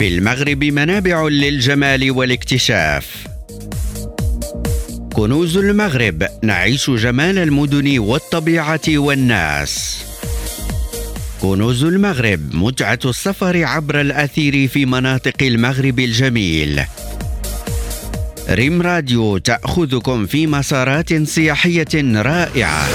في المغرب منابع للجمال والاكتشاف. كنوز المغرب نعيش جمال المدن والطبيعة والناس. كنوز المغرب متعة السفر عبر الأثير في مناطق المغرب الجميل. ريم راديو تأخذكم في مسارات سياحية رائعة.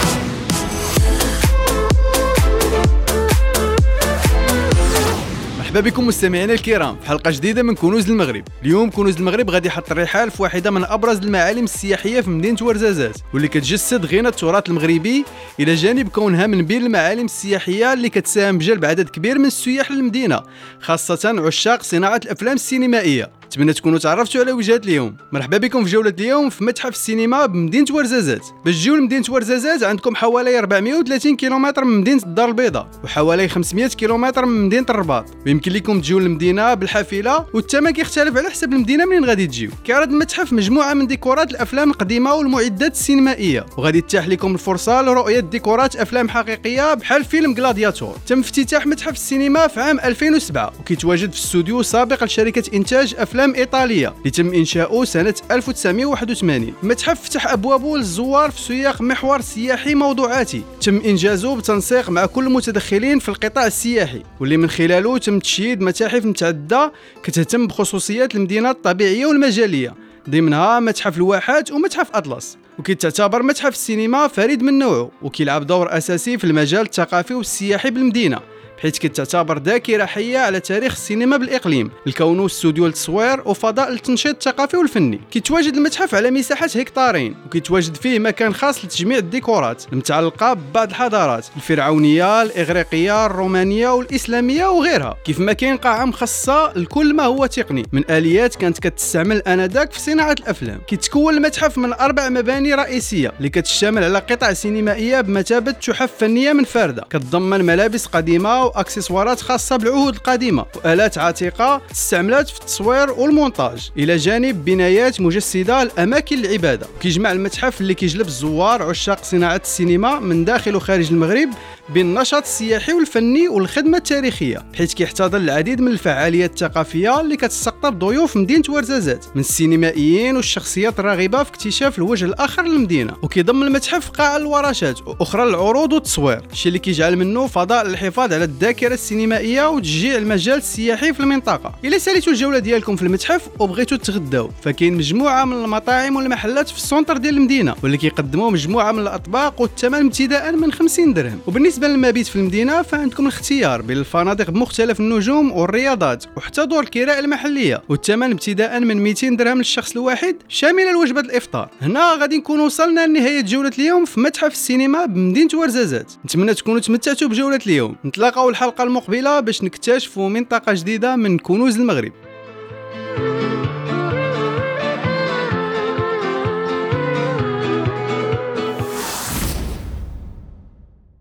مرحبا بكم مستمعينا الكرام. في حلقة جديدة من كنوز المغرب. اليوم كنوز المغرب غادي يحط الرحال في واحدة من أبرز المعالم السياحية في مدينة ورزازات واللي كتجسد غنى التراث المغربي إلى جانب كونها من بين المعالم السياحية اللي كتساهم بجلب عدد كبير من السياح للمدينة خاصة عشاق صناعة الأفلام السينمائية. نتمنى تكونوا تعرفتوا على وجهات اليوم. مرحبا بكم في جولة اليوم في متحف السينما بمدينة ورزازات. باش تجيو لمدينة ورزازات عندكم حوالي 430 كيلومتر من مدينة الدار البيضاء وحوالي 500 كيلومتر من مدينة الرباط. ويمكن لكم تجيو للمدينة بالحافلة والثمن كيختلف على حسب المدينة منين غادي تجيو. كيعرض المتحف مجموعة من ديكورات الأفلام القديمة والمعدات السينمائية. وغادي تتاح لكم الفرصة لرؤية ديكورات أفلام حقيقية بحال فيلم جلادياتور تم افتتاح متحف السينما في عام 2007 وكيتواجد في استوديو سابق لشركة إنتاج أفلام أفلام إيطالية. اللي تم إنشاؤه سنة 1981 المتحف فتح أبوابه للزوار في سياق محور سياحي موضوعاتي. تم إنجازه بتنسيق مع كل المتدخلين في القطاع السياحي واللي من خلاله تم تشييد متاحف متعددة كتهتم بخصوصيات المدينة الطبيعية والمجالية ضمنها متحف الواحات ومتحف أطلس. وكيتعتبر متحف السينما فريد من نوعه وكيلعب دور أساسي في المجال الثقافي والسياحي بالمدينة. حيث كتعتبر ذاكرة حية على تاريخ السينما بالإقليم الكون استوديو للتصوير وفضاء للتنشيط الثقافي والفني. كيتواجد المتحف على مساحة هكتارين وكيتواجد فيه مكان خاص لتجميع الديكورات المتعلقة ببعض الحضارات الفرعونية الإغريقية الرومانية والإسلامية وغيرها. كيف ما كاين قاعة مخصصة لكل ما هو تقني. من آليات كانت كتستعمل آنذاك في صناعة الأفلام. كيتكون المتحف من أربع مباني رئيسية اللي كتشتمل على قطع سينمائية بمثابة تحف فنية منفردة كتضمن ملابس قديمة واكسسوارات خاصة بالعهود القديمة. والات عتيقة استعملت في التصوير والمونتاج. إلى جانب بنايات مجسدة لأماكن العبادة. كيجمع المتحف اللي كيجلب الزوار عشاق صناعة السينما من داخل وخارج المغرب بين النشاط السياحي والفني والخدمة التاريخية. حيث كيحتضن العديد من الفعاليات الثقافية اللي كتستقطب ضيوف مدينة ورزازات. من السينمائيين والشخصيات الراغبه في اكتشاف الوجه الآخر للمدينة. وكيضم المتحف قاعه للورشات وأخرى للعروض والتصوير. الشيء اللي كيجعل منه فضاء للحفاظ على الذاكرة السينمائية وتشجيع المجال السياحي في المنطقة. إلا ساليتوا الجولة ديالكم في المتحف وبغيتوا تغداو فكاين مجموعة من المطاعم والمحلات في السونتر ديال المدينة واللي كيقدموا مجموعة من الأطباق والثمن ابتداء من 50 درهم. وبالنسبة للمبيت في المدينة فعندكم الاختيار بين الفنادق بمختلف النجوم والرياضات وحتى دور الكراء المحلية والثمن ابتداء من 200 درهم للشخص الواحد شامله لوجبه الإفطار. هنا غادي نكون وصلنا لنهاية جولة اليوم في متحف السينما بمدينة ورزازات. نتمنى تكونوا تمتعتوا بجولة اليوم. نتلاقاو الحلقة المقبلة باش نكتشفوا منطقة جديدة من كنوز المغرب.